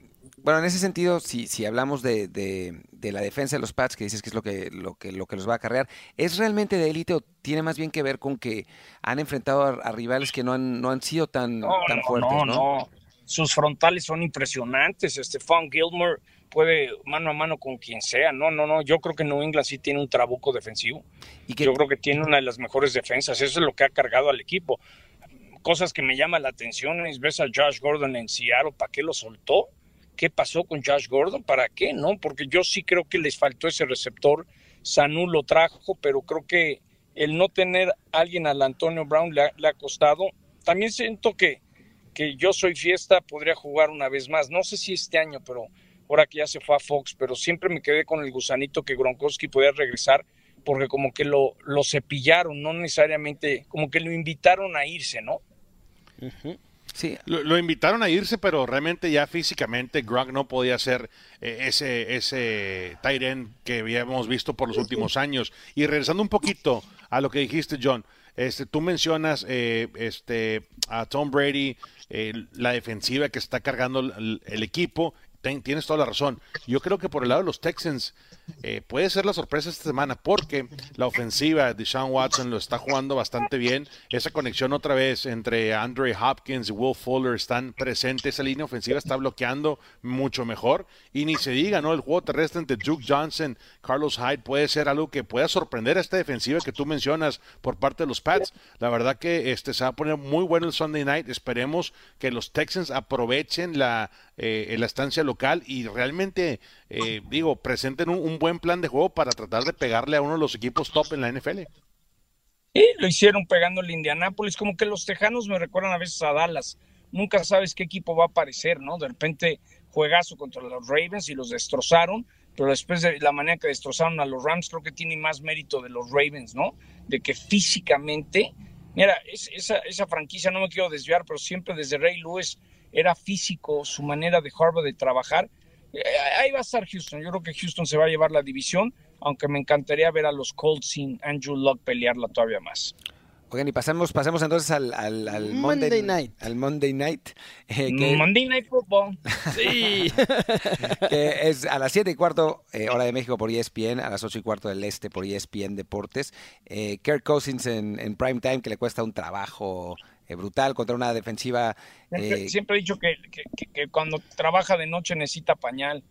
bueno, en ese sentido, si, si hablamos de, de, la defensa de los Pats, que dices que es lo que, lo que, lo que los va a acarrear, ¿es realmente de élite o tiene más bien que ver con que han enfrentado a, rivales que no han, no han sido tan, tan fuertes? No, no, Sus frontales son impresionantes. Estefan Gilmore puede mano a mano con quien sea. No, no, no. Yo creo que New England sí tiene un trabuco defensivo. ¿Y Yo creo que tiene una de las mejores defensas. Eso es lo que ha cargado al equipo. Cosas que me llaman la atención es ves a Josh Gordon en Seattle, ¿para qué lo soltó? Qué pasó con Josh Gordon, para qué, ¿no? Porque yo sí creo que les faltó ese receptor. Sanu lo trajo, pero creo que el no tener alguien al Antonio Brown le ha, costado. También siento que, que yo soy fiesta, podría jugar una vez más. No sé si este año, pero ahora que ya se fue a Fox, pero siempre me quedé con el gusanito que Gronkowski podía regresar, porque como que lo, lo cepillaron, no necesariamente, como que lo invitaron a irse, ¿no? Lo, invitaron a irse, pero realmente ya físicamente Gronk no podía ser eh, ese, ese Tyren que habíamos visto por los últimos años. Y regresando un poquito a lo que dijiste, John, este, tú mencionas eh, este, a Tom Brady, eh, la defensiva que está cargando el equipo tienes toda la razón. Yo creo que por el lado de los Texans eh, puede ser la sorpresa esta semana porque la ofensiva de Sean Watson lo está jugando bastante bien. Esa conexión otra vez entre Andre Hopkins y Will Fuller están presentes. Esa línea ofensiva está bloqueando mucho mejor. Y ni se diga, ¿no? El juego terrestre entre Duke Johnson, Carlos Hyde puede ser algo que pueda sorprender a esta defensiva que tú mencionas por parte de los Pats. La verdad que este se va a poner muy bueno el Sunday night. Esperemos que los Texans aprovechen la, eh, la estancia local y realmente, eh, digo, presenten un, buen plan de juego para tratar de pegarle a uno de los equipos top en la NFL. Sí, lo hicieron pegando el Indianápolis, como que los Tejanos me recuerdan a veces a Dallas. Nunca sabes qué equipo va a aparecer, ¿no? De repente juegazo contra los Ravens y los destrozaron, pero después de la manera que destrozaron a los Rams, creo que tiene más mérito de los Ravens, ¿no? De que físicamente, mira, esa, esa franquicia, no me quiero desviar, pero siempre desde Ray Lewis era físico, su manera de Harvard de trabajar. Eh, ahí va a estar Houston. Yo creo que Houston se va a llevar la división, aunque me encantaría ver a los Colts sin Andrew Luck pelearla todavía más. Oigan, y pasemos, pasemos entonces al, Monday, Night. Al Monday Night. Eh, Monday Night Football. Sí. <laughs> que es a las 7 y cuarto, eh, hora de México por ESPN, a las 8 y cuarto del Este por ESPN Deportes. Kirk Cousins en, en prime time, que le cuesta un trabajo eh, brutal contra una defensiva. Siempre, he dicho que, que, cuando trabaja de noche necesita pañal.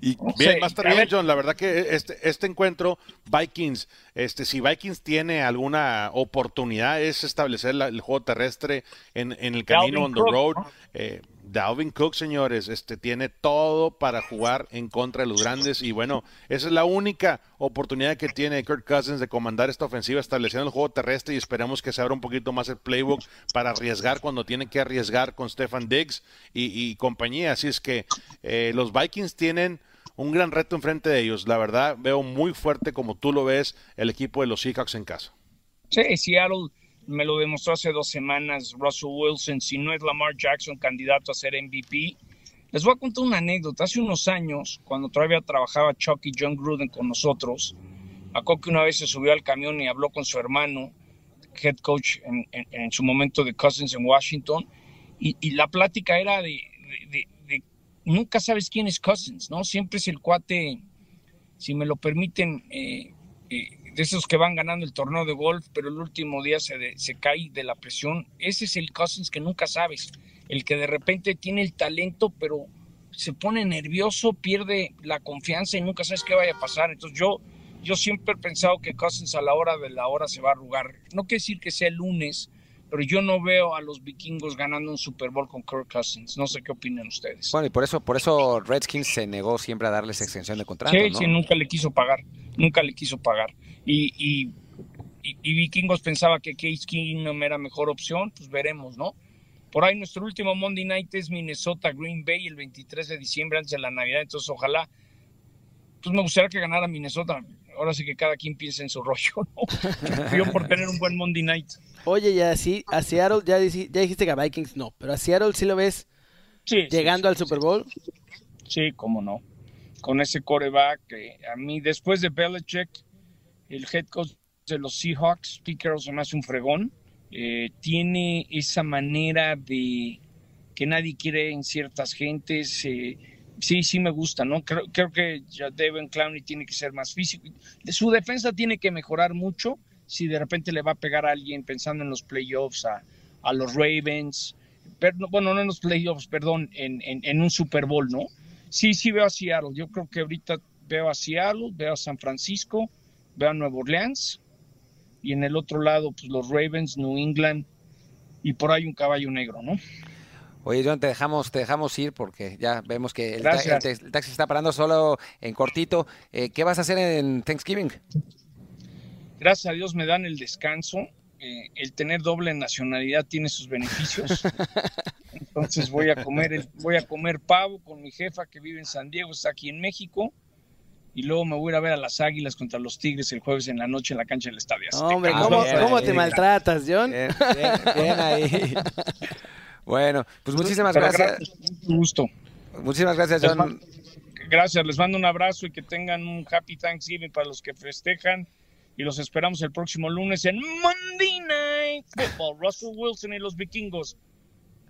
Y <laughs> bien, más tarde, John, la verdad que este, este encuentro, Vikings, este, si Vikings tiene alguna oportunidad es establecer el juego terrestre en, en el camino on the road. Eh, Dalvin Cook, señores, este tiene todo para jugar en contra de los grandes y bueno, esa es la única oportunidad que tiene Kirk Cousins de comandar esta ofensiva estableciendo el juego terrestre y esperamos que se abra un poquito más el playbook para arriesgar cuando tiene que arriesgar con Stefan Diggs y, compañía. Así es que eh, los Vikings tienen un gran reto enfrente de ellos. La verdad, veo muy fuerte como tú lo ves el equipo de los Seahawks en casa. Sí, Seattle me lo demostró hace dos semanas Russell Wilson, si no es Lamar Jackson candidato a ser MVP. Les voy a contar una anécdota. Hace unos años, cuando todavía trabajaba Chucky John Gruden con nosotros, acuerdo que una vez se subió al camión y habló con su hermano, head coach en, su momento de Cousins en Washington, y, la plática era de, nunca sabes quién es Cousins, ¿no? Siempre es el cuate, si me lo permiten, eh, eh, de esos que van ganando el torneo de golf, pero el último día se, se cae de la presión. Ese es el Cousins que nunca sabes, el que de repente tiene el talento, pero se pone nervioso, pierde la confianza y nunca sabes qué vaya a pasar. Entonces yo, yo siempre he pensado que Cousins a la hora de la hora se va a arrugar. No quiere decir que sea el lunes, pero yo no veo a los vikingos ganando un Super Bowl con Kirk Cousins. No sé qué opinan ustedes. Bueno, y por eso, por eso Redskins se negó siempre a darles extensión de contrato. Sí, sí, nunca le quiso pagar, nunca le quiso pagar. Y, y, y, Vikingos pensaba que Case Keenum era mejor opción, pues veremos, ¿no? Por ahí nuestro último Monday Night es Minnesota Green Bay el 23 de diciembre antes de la Navidad, entonces ojalá, pues me gustaría que ganara Minnesota. Ahora sí que cada quien piensa en su rollo, ¿no? <laughs> Yo por tener un buen Monday Night. Oye, ya sí, a Seattle, ya, ya dijiste que a Vikings no, pero a Seattle sí lo ves llegando al Super Bowl. Sí, cómo no. Con ese coreback, que a mí después de Belichick, el head coach de los Seahawks, Pete Carroll se me hace un fregón. Eh, tiene esa manera de que nadie quiere en ciertas gentes. Eh, sí, sí me gusta, ¿no? Creo, creo que ya Devin Clowney tiene que ser más físico. Su defensa tiene que mejorar mucho si de repente le va a pegar a alguien pensando en los playoffs, a, a los Ravens, bueno, no en los playoffs, perdón, en, en, un Super Bowl, ¿no? Sí, sí veo a Seattle. Yo creo que ahorita veo a Seattle, veo a San Francisco, veo a Nueva Orleans y en el otro lado, pues los Ravens, New England y por ahí un caballo negro, ¿no? Oye, John, te dejamos, te dejamos ir porque ya vemos que el, taxi está parando solo en cortito. Eh, ¿Qué vas a hacer en Thanksgiving? gracias a Dios me dan el descanso. Eh, el tener doble nacionalidad tiene sus beneficios. <laughs> Entonces voy a comer voy a comer pavo con mi jefa que vive en San Diego, está aquí en México. Y luego me voy a ir a ver a las Águilas contra los Tigres el jueves en la noche en la cancha del Estadio Hombre, ¿cómo, te maltratas, John? Bien, ahí. <laughs> bueno, pues muchísimas gracias. gusto. Muchísimas gracias, John. Gracias, les mando un abrazo y que tengan un happy Thanksgiving para los que festejan. Y los esperamos el próximo lunes en Monday Night Football. Russell Wilson y los vikingos.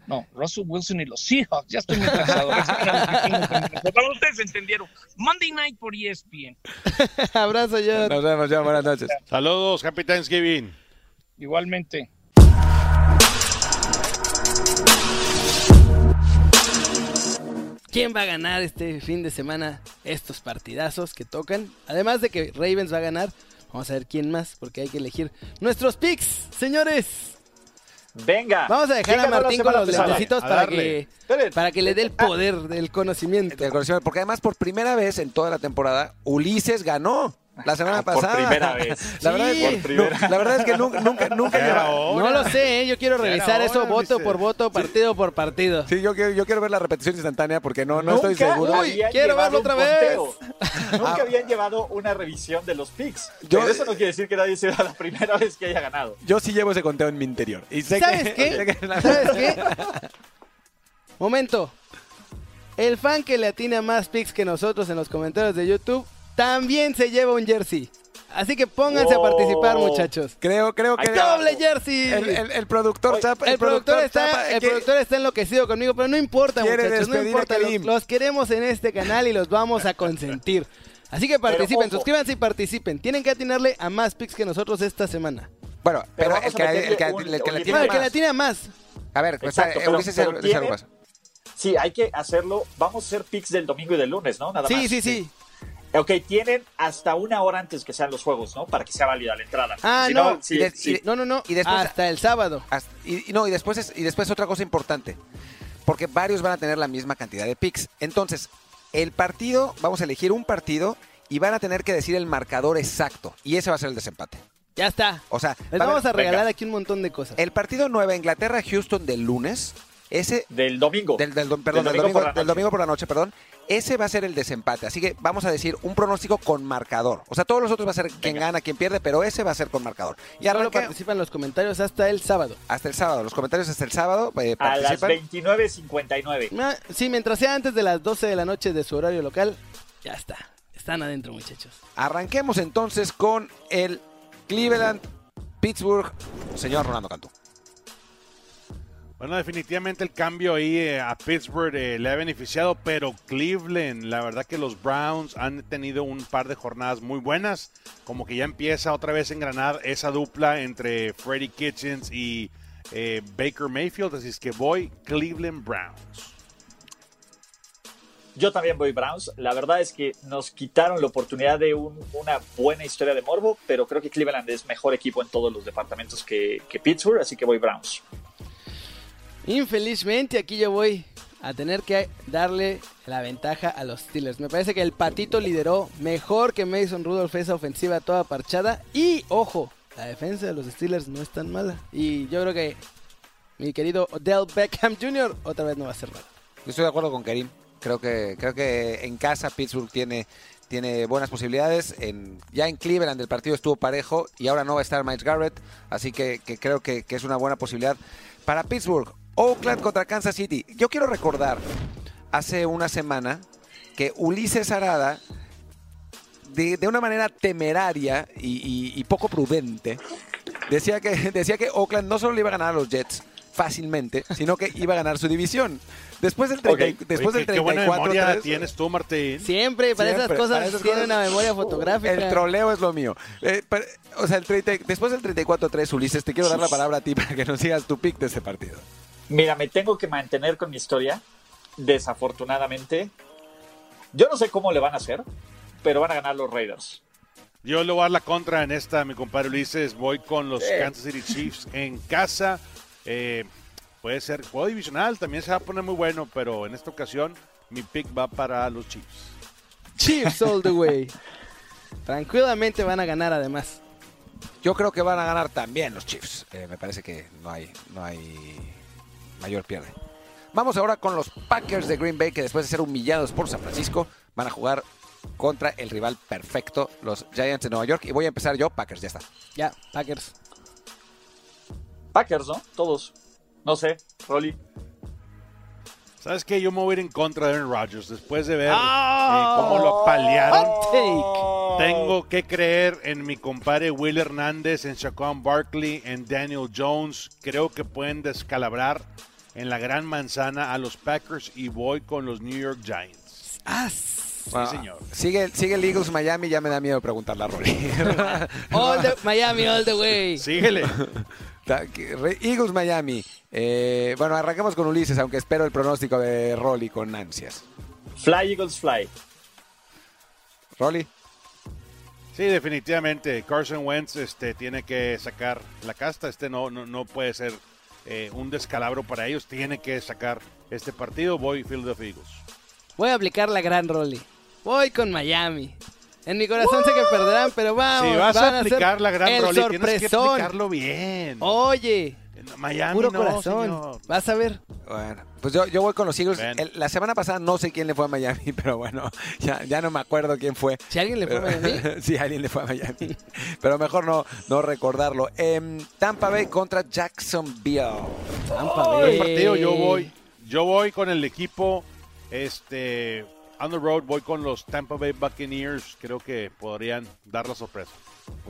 No, Russell Wilson y los Seahawks. Ya estoy muy cansado. <laughs> ustedes entendieron. Monday Night por ESPN. <laughs> Abrazo, John. Nos vemos, John. Buenas noches. Saludos, Happy Thanksgiving. Igualmente. quién va a ganar este fin de semana estos partidazos que tocan. Además de que Ravens va a ganar, vamos a ver quién más, porque hay que elegir nuestros picks, señores. Venga. Vamos a dejar a Martín con los lentecitos para que, para que le dé el poder del conocimiento. Del conocimiento. Porque además, por primera vez en toda la temporada, Ulises ganó. La semana pasada. Por primera vez. <laughs> La, verdad, es que, la verdad es que nunca, nunca, nunca No lo sé, ¿eh? yo quiero revisar eso voto por voto, partido por partido. Sí, yo quiero, yo quiero ver la repetición instantánea porque no, no estoy seguro. Uy, quiero verlo otra vez. nunca ah. habían llevado una revisión de los picks. Yo, Pero eso no quiere decir que nadie sea la primera vez que haya ganado. Yo sí llevo ese conteo en mi interior. Y sé ¿Sabes qué? <laughs> ¿Sabes qué? Momento. El fan que le atina más picks que nosotros en los comentarios de YouTube también se lleva un jersey. Así que pónganse a participar, muchachos. Creo, creo que. ¡Doble jersey! El, productor El, productor, está, el productor está enloquecido conmigo, pero no importa, muchachos. No importa. Los, queremos en este canal y los vamos a consentir. Así que participen, suscríbanse y participen. Tienen que atinarle a más picks que nosotros esta semana. Bueno, pero, el, que, el, que, le tiene más. A ver, pues, eh, pero, Sí, hay que hacerlo. Vamos a hacer picks del domingo y del lunes, ¿no? Nada sí, más. Sí, sí, sí. Ok, tienen hasta una hora antes que sean los juegos, ¿no? Para que sea válida la entrada. Ah, no, no, no, no, y después, hasta el sábado. y, no, y después, y después otra cosa importante, porque varios van a tener la misma cantidad de picks. Entonces, el partido, vamos a elegir un partido y van a tener que decir el marcador exacto, y ese va a ser el desempate. Ya está. O sea, les vamos a, regalar aquí un montón de cosas. El partido Nueva Inglaterra-Houston del lunes ese del domingo. Del, perdón, del domingo, del domingo, por la noche, perdón. Ese va a ser el desempate. Así que vamos a decir un pronóstico con marcador. O sea, todos los otros va a ser quien gana, quien pierde, pero ese va a ser con marcador. Y ahora participan en los comentarios hasta el sábado. Hasta el sábado. Los comentarios hasta el sábado. Eh, a las 29.59. Ah, sí, mientras sea antes de las 12 de la noche de su horario local, ya está. Están adentro, muchachos. Arranquemos entonces con el Cleveland Pittsburgh, señor Ronaldo Cantú. Bueno, definitivamente el cambio ahí eh, a Pittsburgh eh, le ha beneficiado, pero Cleveland, la verdad que los Browns han tenido un par de jornadas muy buenas, como que ya empieza otra vez a engranar esa dupla entre Freddie Kitchens y eh, Baker Mayfield, así es que voy Cleveland Browns. Yo también voy Browns. La verdad es que nos quitaron la oportunidad de una buena historia de Morbo, pero creo que Cleveland es mejor equipo en todos los departamentos que, que Pittsburgh, así que voy Browns. Infelizmente aquí yo voy a tener que darle la ventaja a los Steelers. Me parece que el patito lideró mejor que Mason Rudolph esa ofensiva toda parchada. Y ojo, la defensa de los Steelers no es tan mala. Y yo creo que mi querido Odell Beckham Jr. otra vez no va a ser malo. Yo estoy de acuerdo con Karim. Creo que, creo que en casa Pittsburgh tiene, tiene buenas posibilidades. Ya en Cleveland el partido estuvo parejo y ahora no va a estar Miles Garrett. Así que, creo que es una buena posibilidad. Para Pittsburgh, Oakland contra Kansas City. Yo quiero recordar hace una semana que Ulises Arada, de, una manera temeraria y, poco prudente, decía que, <laughs> decía que Oakland no solo le iba a ganar a los Jets fácilmente, sino que iba a ganar su división. Después del, 30, después del 34 ¿Qué tienes tú, Martín? Siempre, para esas cosas tiene una memoria fotográfica. El troleo es lo mío. Eh, o sea, el después del 34-3, Ulises, te quiero dar la palabra a ti para que nos sigas tu pick de ese partido. Mira, me tengo que mantener con mi historia. Desafortunadamente. Yo no sé cómo le van a hacer, pero van a ganar los Raiders. Yo le voy a dar la contra en esta, mi compadre Ulises. Voy con los Kansas City Chiefs en casa. Eh, puede ser juego divisional, también se va a poner muy bueno, pero en esta ocasión mi pick va para los Chiefs. Chiefs all the way. Tranquilamente van a ganar además. Yo creo que van a ganar también los Chiefs. Eh, me parece que no hay, no hay mayor pierde. Vamos ahora con los Packers de Green Bay, que después de ser humillados por San Francisco, van a jugar contra el rival perfecto, los Giants de Nueva York. Y voy a empezar yo, Packers, ya está. Ya, Packers. Packers, ¿no? Todos. No sé, Rolly. ¿Sabes qué? Yo me voy a ir en contra de Aaron Rodgers después de ver eh, cómo lo paliaron. Tengo que creer en mi compadre Will Hernández, en Shaquan Barkley, en Daniel Jones. Creo que pueden descalabrar en la gran manzana a los Packers y voy con los New York Giants. Ah, sí, señor. Sigue, sigue el Eagles Miami, ya me da miedo preguntarle a Rory. <laughs> <laughs> all the, Miami all the way. Síguele. Eagles Miami. Eh, bueno, arranquemos con Ulises, aunque espero el pronóstico de Rolly con ansias. Fly Eagles Fly. Rolly. Sí, definitivamente. Carson Wentz este, tiene que sacar la casta. Este no, no, no puede ser eh, un descalabro para ellos. Tiene que sacar este partido. Voy Philadelphia Eagles. Voy a aplicar la gran Rolly. Voy con Miami. En mi corazón sé que perderán, pero vamos. Si vas van a aplicar la gran el Rolly, tienes que aplicarlo bien. Oye, Miami puro no, corazón. señor. Vas a ver. Bueno, pues yo, yo voy con los Eagles. El- la semana pasada no sé quién le fue a Miami, <laughs> pero bueno, ya, ya no me acuerdo quién fue. Si alguien le fue a Miami. <laughs> sí, alguien le fue a Miami. Pero mejor no, no recordarlo. Em, Tampa Bay contra Jacksonville. Tampa El Bay. partido yo voy, yo voy con el equipo, este, on the road, voy con los Tampa Bay Buccaneers. Creo que podrían dar la sorpresa.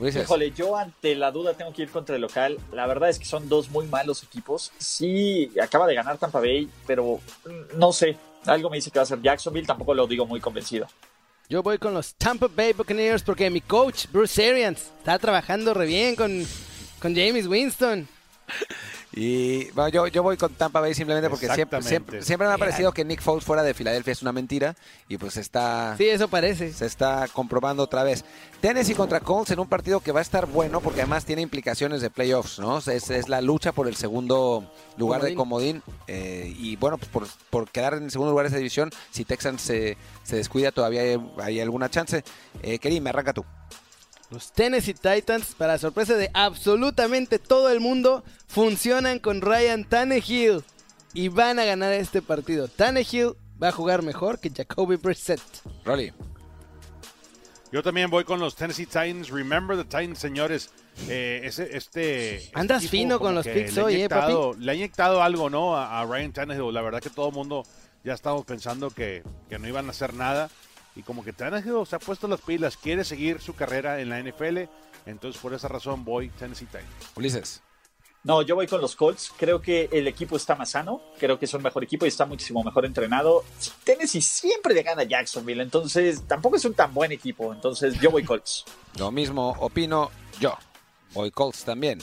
Híjole, yo ante la duda tengo que ir contra el local. La verdad es que son dos muy malos equipos. Sí, acaba de ganar Tampa Bay, pero mm, no sé. Algo me dice que va a ser Jacksonville, tampoco lo digo muy convencido. Yo voy con los Tampa Bay Buccaneers porque mi coach, Bruce Arians, está trabajando re bien con, con James Winston. <laughs> Y bueno, yo, yo voy con Tampa Bay simplemente porque siempre, siempre, siempre me ha parecido que Nick Foles fuera de Filadelfia es una mentira y pues está, Sí, eso parece. se está comprobando otra vez. Tennessee contra Colts en un partido que va a estar bueno porque además tiene implicaciones de playoffs, ¿no? Es, es la lucha por el segundo lugar de comodín eh, y bueno, pues por, por quedar en el segundo lugar de esa división, si Texans se, se descuida todavía hay, hay alguna chance. Eh, Kerim, arranca tú. Los Tennessee Titans, para sorpresa de absolutamente todo el mundo, funcionan con Ryan Tannehill y van a ganar este partido. Tannehill va a jugar mejor que Jacoby Brissett. Rolly. Yo también voy con los Tennessee Titans. Remember the Titans, señores. Eh, ese, este, este Andas fino con los picks hoy, ¿eh, Le ha inyectado algo, ¿no? A, a Ryan Tannehill. La verdad que todo el mundo ya estamos pensando que, que no iban a hacer nada. Y como que Tannehill se ha puesto las pilas, quiere seguir su carrera en la NFL. Entonces, por esa razón, voy Tennessee Titans. Ulises. No, yo voy con los Colts. Creo que el equipo está más sano. Creo que es un mejor equipo y está muchísimo mejor entrenado. Tennessee siempre le gana a Jacksonville, entonces tampoco es un tan buen equipo. Entonces yo voy Colts. <laughs> Lo mismo opino yo. Voy Colts también.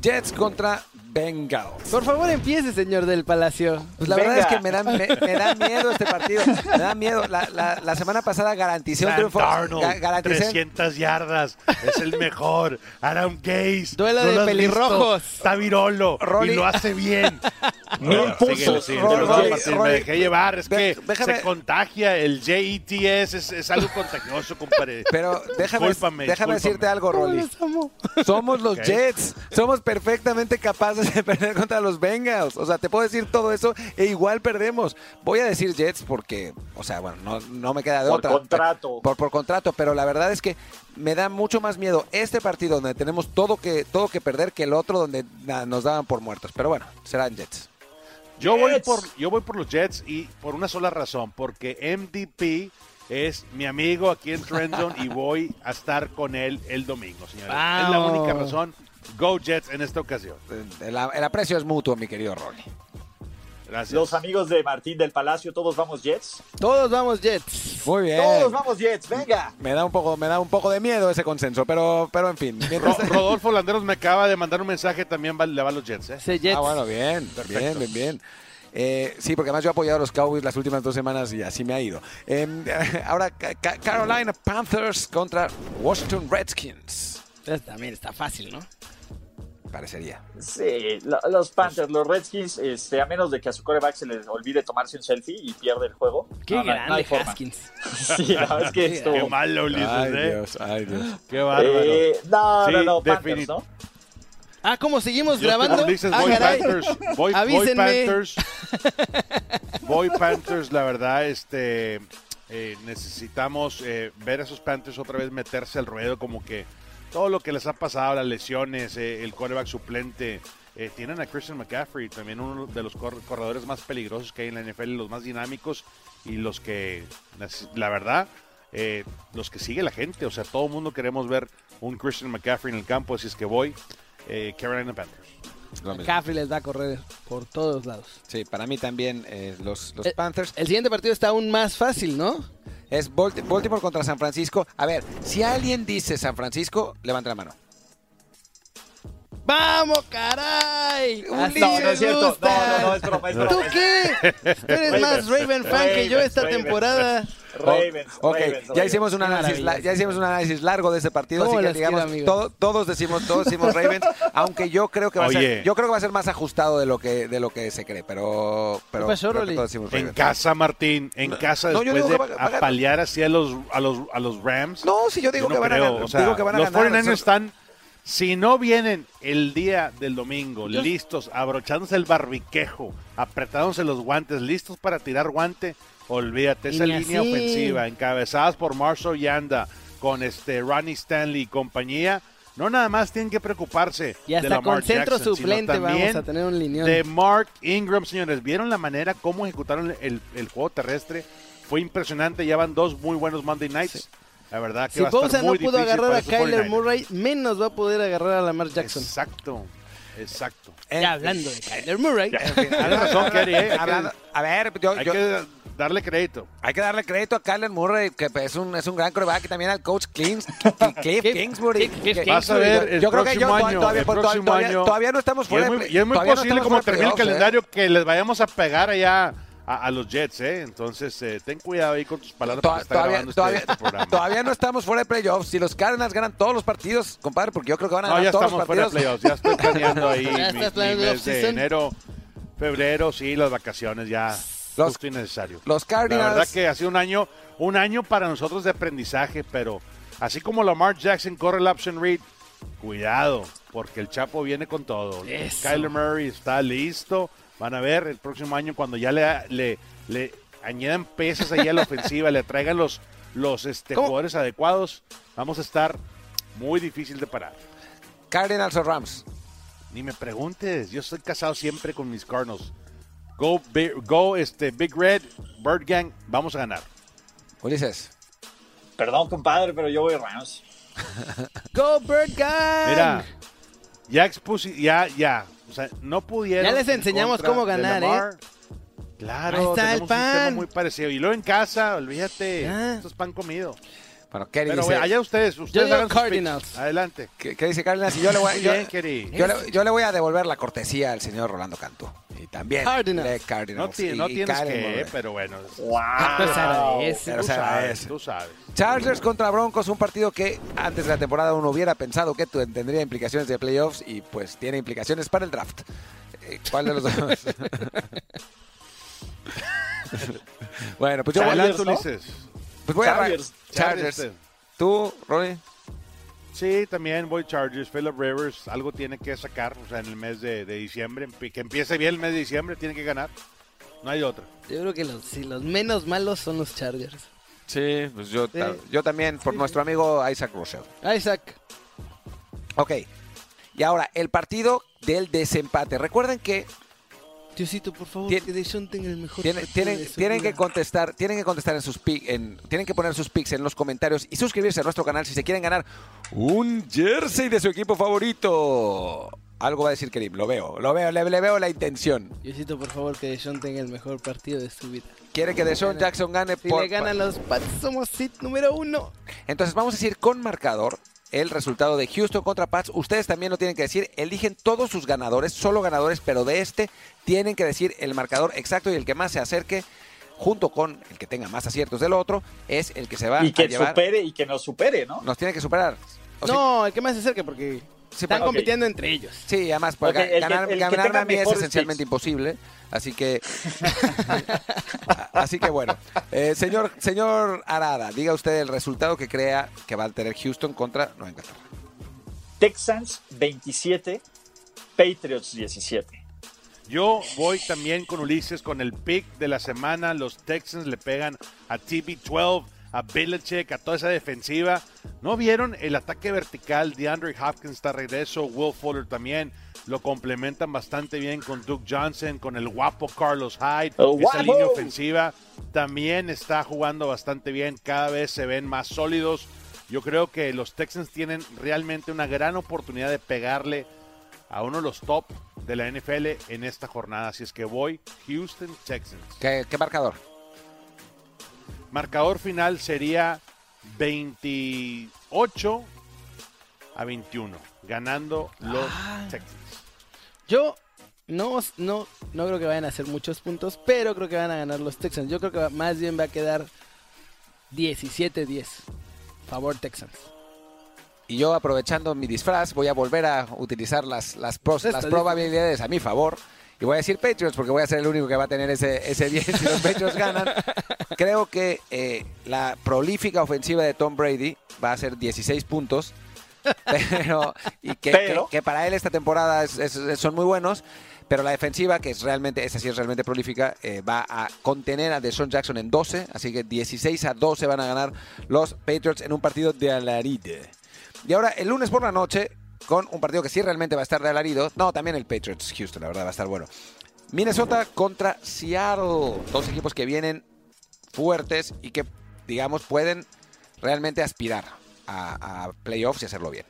Jets contra Bengals. Por favor, empiece, señor del Palacio. Pues la Venga. verdad es que me da, me, me da miedo este partido. Me da miedo. La, la- la semana pasada garanticé un triunfo. Darnold, ga- garanticé, 300 yardas, es el mejor. Adam Gaze. Duelo de pelirrojos. visto, Está virolo Rolly. y lo hace bien. <laughs> Mil Rolly, me dejé llevar. Es que déjame- se contagia. El JETS es, es algo contagioso, compadre. Pero déjame, Discúlpame, déjame discúlpame. decirte algo, Rolly. Somos los. Jets. Somos perfectamente capaces de perder contra los Bengals. O sea, te puedo decir todo eso e igual perdemos. Voy a decir Jets porque, o sea, bueno, no, no me queda de Por otra. contrato. Por, por contrato, pero la verdad es que me da mucho más miedo este partido donde tenemos todo que, todo que perder que el otro donde na, nos daban por muertos. Pero bueno, serán Jets. Yo voy, por, yo voy por los Jets y por una sola razón, porque MVP es mi amigo aquí en Trenton y voy a estar con él el domingo, señores. Es la única razón. Go Jets en esta ocasión. El, el aprecio es mutuo, mi querido Rolly. Gracias. Los amigos de Martín del Palacio, todos vamos Jets. Todos vamos Jets. Muy bien. Todos vamos Jets, venga. Me da un poco, me da un poco de miedo ese consenso, pero, pero en fin. Mientras- Ro- <laughs> Rodolfo Landeros me acaba de mandar un mensaje, también va, le va a los Jets. ¿eh? Ese Jets. Ah, bueno, bien, Perfecto. bien, bien, bien. Eh, sí, porque además yo he apoyado a los Cowboys las últimas dos semanas y así me ha ido. Eh, <laughs> ahora, Ca- Ca- Carolina Panthers contra Washington Redskins. También está fácil, ¿no? Parecería. Sí, los Panthers, los Redskins, este, a menos de que a su coreback se les olvide tomarse un selfie y pierde el juego. Qué grande Haskins. <laughs> sí, la verdad es que esto... Qué malo, Ulises, ay, ¿eh? Dios, ay, Dios. Qué bárbaro. Eh, no, no, no, Panthers, ¿no? Ah, ¿cómo seguimos grabando? Ulises, ah, voy Panthers. Voy, voy Avísenme. Panthers. <laughs> Voy Panthers, la verdad, este... eh, necesitamos eh, ver a esos Panthers otra vez meterse al ruedo, como que todo lo que les ha pasado, las lesiones, eh, el quarterback suplente. eh, tienen a Christian McCaffrey, también uno de los cor- corredores más peligrosos que hay en la NFL, los más dinámicos y los que, la verdad, eh, los que sigue la gente. O sea, todo el mundo queremos ver un Christian McCaffrey en el campo, así es que voy. eh, Carolina Panthers. Lo mismo. Caffrey les va a correr por todos lados. Sí, para mí también eh, los, los Eh, Panthers. El siguiente partido está aún más fácil, ¿no? Es Balti- Baltimore contra San Francisco. A ver, si alguien dice San Francisco, levanta la mano. ¡Vamos, caray! Así No, no me es cierto. gusta. No, no, no, es broma, es ¿Tú qué? Tú eres más Raven fan que yo esta temporada. Ravens, Ok, Ravens, ya hicimos un análisis, la- ya hicimos un análisis largo de ese partido, así ¿Cómo que quiero, todo- todos decimos, todos decimos Ravens, <laughs> aunque yo creo que va a ser, yo creo que va a ser más ajustado de lo que de lo que se cree, pero pero ¿Qué pasó, creo que Rolly? todos decimos En Ravens. casa, Martín, en casa no, después de va- apalear así a los, a los, a los Rams. No, si yo digo Yo no que van a ganar, o sea, digo que van a los ganar. 49ers Son- están, si no vienen el día del domingo, listos, abrochándose el barbiquejo, apretándose los guantes, listos para tirar guante, olvídate, esa línea así. ofensiva, encabezadas por Marshall Yanda, con este Ronnie Stanley y compañía, no nada más tienen que preocuparse Y de hasta Lamar con centro Jackson, sino suplente vamos también a tener un linión. de Mark Ingram, señores. ¿Vieron la manera cómo ejecutaron el, el juego terrestre? Fue impresionante. Ya van dos muy buenos Monday Nights. La verdad que Si va a estar Bosa no muy pudo difícil agarrar para a Kyler 49ers. Murray, menos va a poder agarrar a Lamar Jackson. Exacto, exacto. Ya hablando de Kyler Murray. Tienes razón, Kerry, ¿eh? A ver, yo- Hay yo- que darle crédito. Hay que darle crédito a Kyler Murray, que es un, es un gran coreback, y también al coach <laughs> Cliff Cliff- Kingsbury. Cliff que- Vas a ver el yo creo que yo año, todavía, el pues, próximo todavía- año. todavía no estamos Y fuera es de muy, y es muy no posible, estamos como fuera termina el ¿eh? calendario, que les vayamos a pegar allá a, a los Jets, ¿eh? Entonces, eh, ten cuidado ahí con tus palabras está Todavía, grabando este- todavía, este programa. <laughs> todavía no estamos fuera de playoffs. Si los Cardinals ganan todos los partidos, compadre, porque yo creo que van a No, ganar ya todos estamos los fuera de partidos. playoffs. Ya estoy <laughs> planeando ahí mi, mes de enero, febrero, sí, las vacaciones ya Los- justo y necesario. los La Cardinals- verdad que ha sido un año, un año para nosotros de aprendizaje, pero así como Lamar Jackson corre el option read, cuidado, porque el Chapo viene con todo. Eso. Kyler Murray está listo. Van a ver el próximo año cuando ya le, le, le añadan pesas ahí a la ofensiva, le traigan los, los este, ¿Cómo? jugadores adecuados, vamos a estar muy difícil de parar. Cardinals o Rams. Ni me preguntes, yo estoy casado siempre con mis Cardinals. Go, go este, Big Red, Bird Gang, vamos a ganar. Ulises. Perdón, compadre, pero yo voy Rams. <laughs> Go Bird Gang. Mira, ya expuse, ya, ya, o sea, no pudieron. Ya les en enseñamos cómo ganar, ¿eh? Claro, Ahí está tenemos el un sistema pan. muy parecido. Y luego en casa, olvídate, Ya. esto es pan comido. Bueno, Kerry Pero dice, allá ustedes, ustedes hagan. Cardinals. Adelante. ¿qué, qué dice Cardinals? Y yo le, voy, a- Muy yo, bien, Kerry. yo le, yo le voy a devolver la cortesía al señor Rolando Cantú. Y también Cardinals. de No, Cardinals. ti- no y tienes que, pero bueno. ¡Wow! Agradece. Pero Tú se sabes, agradece. tú sabes. Chargers contra Broncos, un partido que antes de la temporada uno hubiera pensado que tu- tendría implicaciones de playoffs y pues tiene implicaciones para el draft. Eh, ¿Cuál de los dos? <laughs> bueno, pues yo voy, Chargers, Adelante, ¿no? Ulises. pues voy a Chargers. Chargers. Chargers. ¿Tú, Ronnie? Sí, también voy Chargers. Philip Rivers algo tiene que sacar, o sea, en el mes de, de diciembre. Que empiece bien el mes de diciembre, tiene que ganar. No hay otra. Yo creo que los, sí, los menos malos son los Chargers. Sí, pues yo, Sí. yo también, por nuestro amigo Isaac Russell. Isaac. Ok. Y ahora, el partido del desempate. Recuerden que Diosito, por favor, Tien- que Deshaun tenga el mejor tienen, partido tienen, tienen que contestar, tienen que contestar en sus pic- en, tienen que poner sus pics en los comentarios y suscribirse a nuestro canal si se quieren ganar un jersey de su equipo favorito. Algo va a decir Kerim, lo veo, lo veo, le, le veo la intención. Diosito, por favor, que Deshaun tenga el mejor partido de su vida. Quiere que Deshaun Jackson gane Si por- le ganan los Pats, somos sit número uno. Entonces vamos a decir con marcador el resultado de Houston contra Pats. Ustedes también lo tienen que decir. Eligen todos sus ganadores, solo ganadores, pero de este tienen que decir el marcador exacto y el que más se acerque junto con el que tenga más aciertos del otro es el que se va Y a que llevar. supere y que nos supere, ¿no? Nos tiene que superar. O sea, no, el que más se acerque, porque Están compitiendo entre ellos. Sí, además, pues, ganar, ganarme a mí es esencialmente imposible. Así que, <laughs> <laughs> así que bueno, eh, señor, señor Arada, diga usted el resultado que crea que va a tener Houston contra Nueva Inglaterra. Texans 27, Patriots 17. Yo voy también con Ulises con el pick de la semana. Los Texans le pegan a TB12, a Belichick, a toda esa defensiva. ¿No vieron el ataque vertical de Andre Hopkins está regreso? Will Fuller también. Lo complementan bastante bien con Duke Johnson, con el guapo Carlos Hyde. Oh, esa línea ofensiva también está jugando bastante bien. Cada vez se ven más sólidos. Yo creo que los Texans tienen realmente una gran oportunidad de pegarle a uno de los top de la NFL en esta jornada. Así es que voy Houston Texans. ¿Qué, marcador? Marcador final sería 28 a 21, ganando los ah. Texans. Yo no, no, no creo que vayan a hacer muchos puntos, pero creo que van a ganar los Texans. Yo creo que más bien va a quedar 17-10. Favor Texans. Y yo aprovechando mi disfraz voy a volver a utilizar las, las, las probabilidades a mi favor. Y voy a decir Patriots porque voy a ser el único que va a tener ese, ese 10 si los Patriots ganan. <laughs> Creo que eh, la prolífica ofensiva de Tom Brady va a ser 16 puntos. Pero, y que, que, para él esta temporada son muy buenos. Pero la defensiva, que es realmente, esa sí es realmente prolífica, eh, va a contener a Deshaun Jackson en 12. Así que 16 a 12 van a ganar los Patriots en un partido de alaride. Y ahora, el lunes por la noche, con un partido que sí realmente va a estar de alarido. No, también el Patriots Houston, la verdad, va a estar bueno. Minnesota contra Seattle. Dos equipos que vienen fuertes y que, digamos, pueden realmente aspirar a, playoffs y hacerlo bien.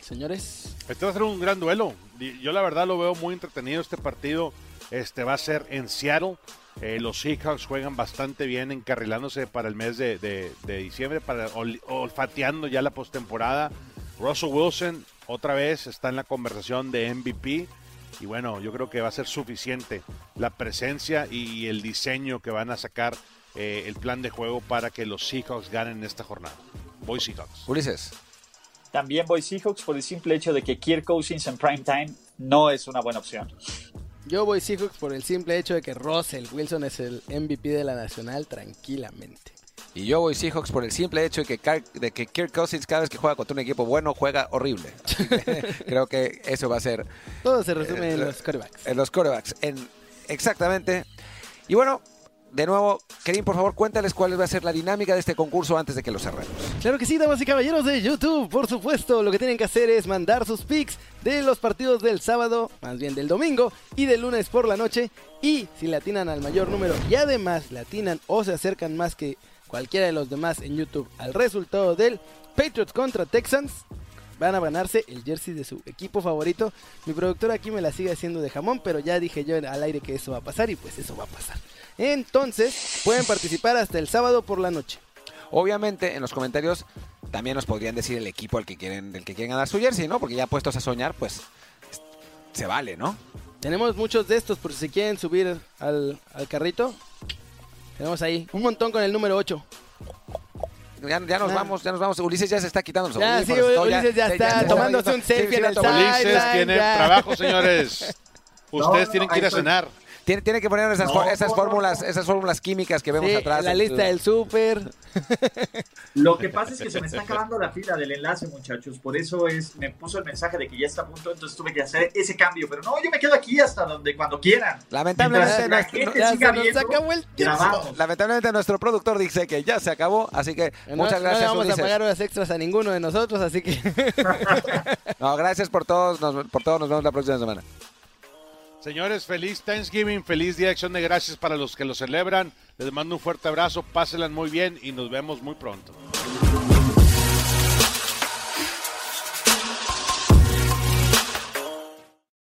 Señores. Este va a ser un gran duelo. Yo la verdad lo veo muy entretenido este partido. Este va a ser en Seattle. Eh, los Seahawks juegan bastante bien encarrilándose para el mes de, diciembre, para olfateando ya la postemporada. Russell Wilson otra vez está en la conversación de MVP. Y bueno, yo creo que va a ser suficiente la presencia y el diseño que van a sacar eh, el plan de juego para que los Seahawks ganen esta jornada. Voy Seahawks. Ulises. También voy Seahawks por el simple hecho de que Kirk Cousins en prime time no es una buena opción. Yo voy Seahawks por el simple hecho de que Russell Wilson es el MVP de la Nacional tranquilamente. Y yo voy Seahawks por el simple hecho de que, de que Kirk Cousins cada vez que juega contra un equipo bueno juega horrible. <laughs> creo que eso va a ser... Todo se resume en los corebacks. En los corebacks, en, exactamente. Y bueno, de nuevo, Kerim, por favor, cuéntales cuál va a ser la dinámica de este concurso antes de que lo cerremos. Claro que sí, damas y caballeros de YouTube, por supuesto. Lo que tienen que hacer es mandar sus pics de los partidos del sábado, más bien del domingo y del lunes por la noche. Y si le atinan al mayor número y además le atinan o se acercan más que cualquiera de los demás en YouTube al resultado del Patriots contra Texans, van a ganarse el jersey de su equipo favorito. Mi productor aquí me la sigue haciendo de jamón, pero ya dije yo al aire que eso va a pasar y pues eso va a pasar. Entonces, pueden participar hasta el sábado por la noche. Obviamente, en los comentarios también nos podrían decir el equipo al que quieren, del que quieren ganar su jersey, ¿no? Porque ya puestos a soñar, pues se vale, ¿no? Tenemos muchos de estos por si quieren subir al, carrito. Tenemos ahí un montón con el número 8. Ya, nos ah. vamos, ya nos vamos. Ulises ya se está quitando los Ya, sí, Ulises ya, está tomándose un selfie en el Ulises tiene trabajo, señores. <laughs> Ustedes tienen que ir a cenar. Tiene, tiene que poner esas, esas fórmulas, esas fórmulas químicas que vemos atrás. La lista del súper. <laughs> Lo que pasa es que se me está acabando la fila del enlace, muchachos. Por eso es, me puso el mensaje de que ya está a punto, entonces tuve que hacer ese cambio. Pero no, yo me quedo aquí hasta donde cuando quieran. Lamentablemente, Lamentablemente nuestro productor dice que ya se acabó, así que muchas gracias. No vamos a pagar horas extras a ninguno de nosotros, así que. <laughs> <laughs> no, gracias por todos, por todos, nos vemos la próxima semana. Señores, feliz Thanksgiving, feliz Día de Acción de Gracias para los que lo celebran. Les mando un fuerte abrazo, pásenla muy bien y nos vemos muy pronto.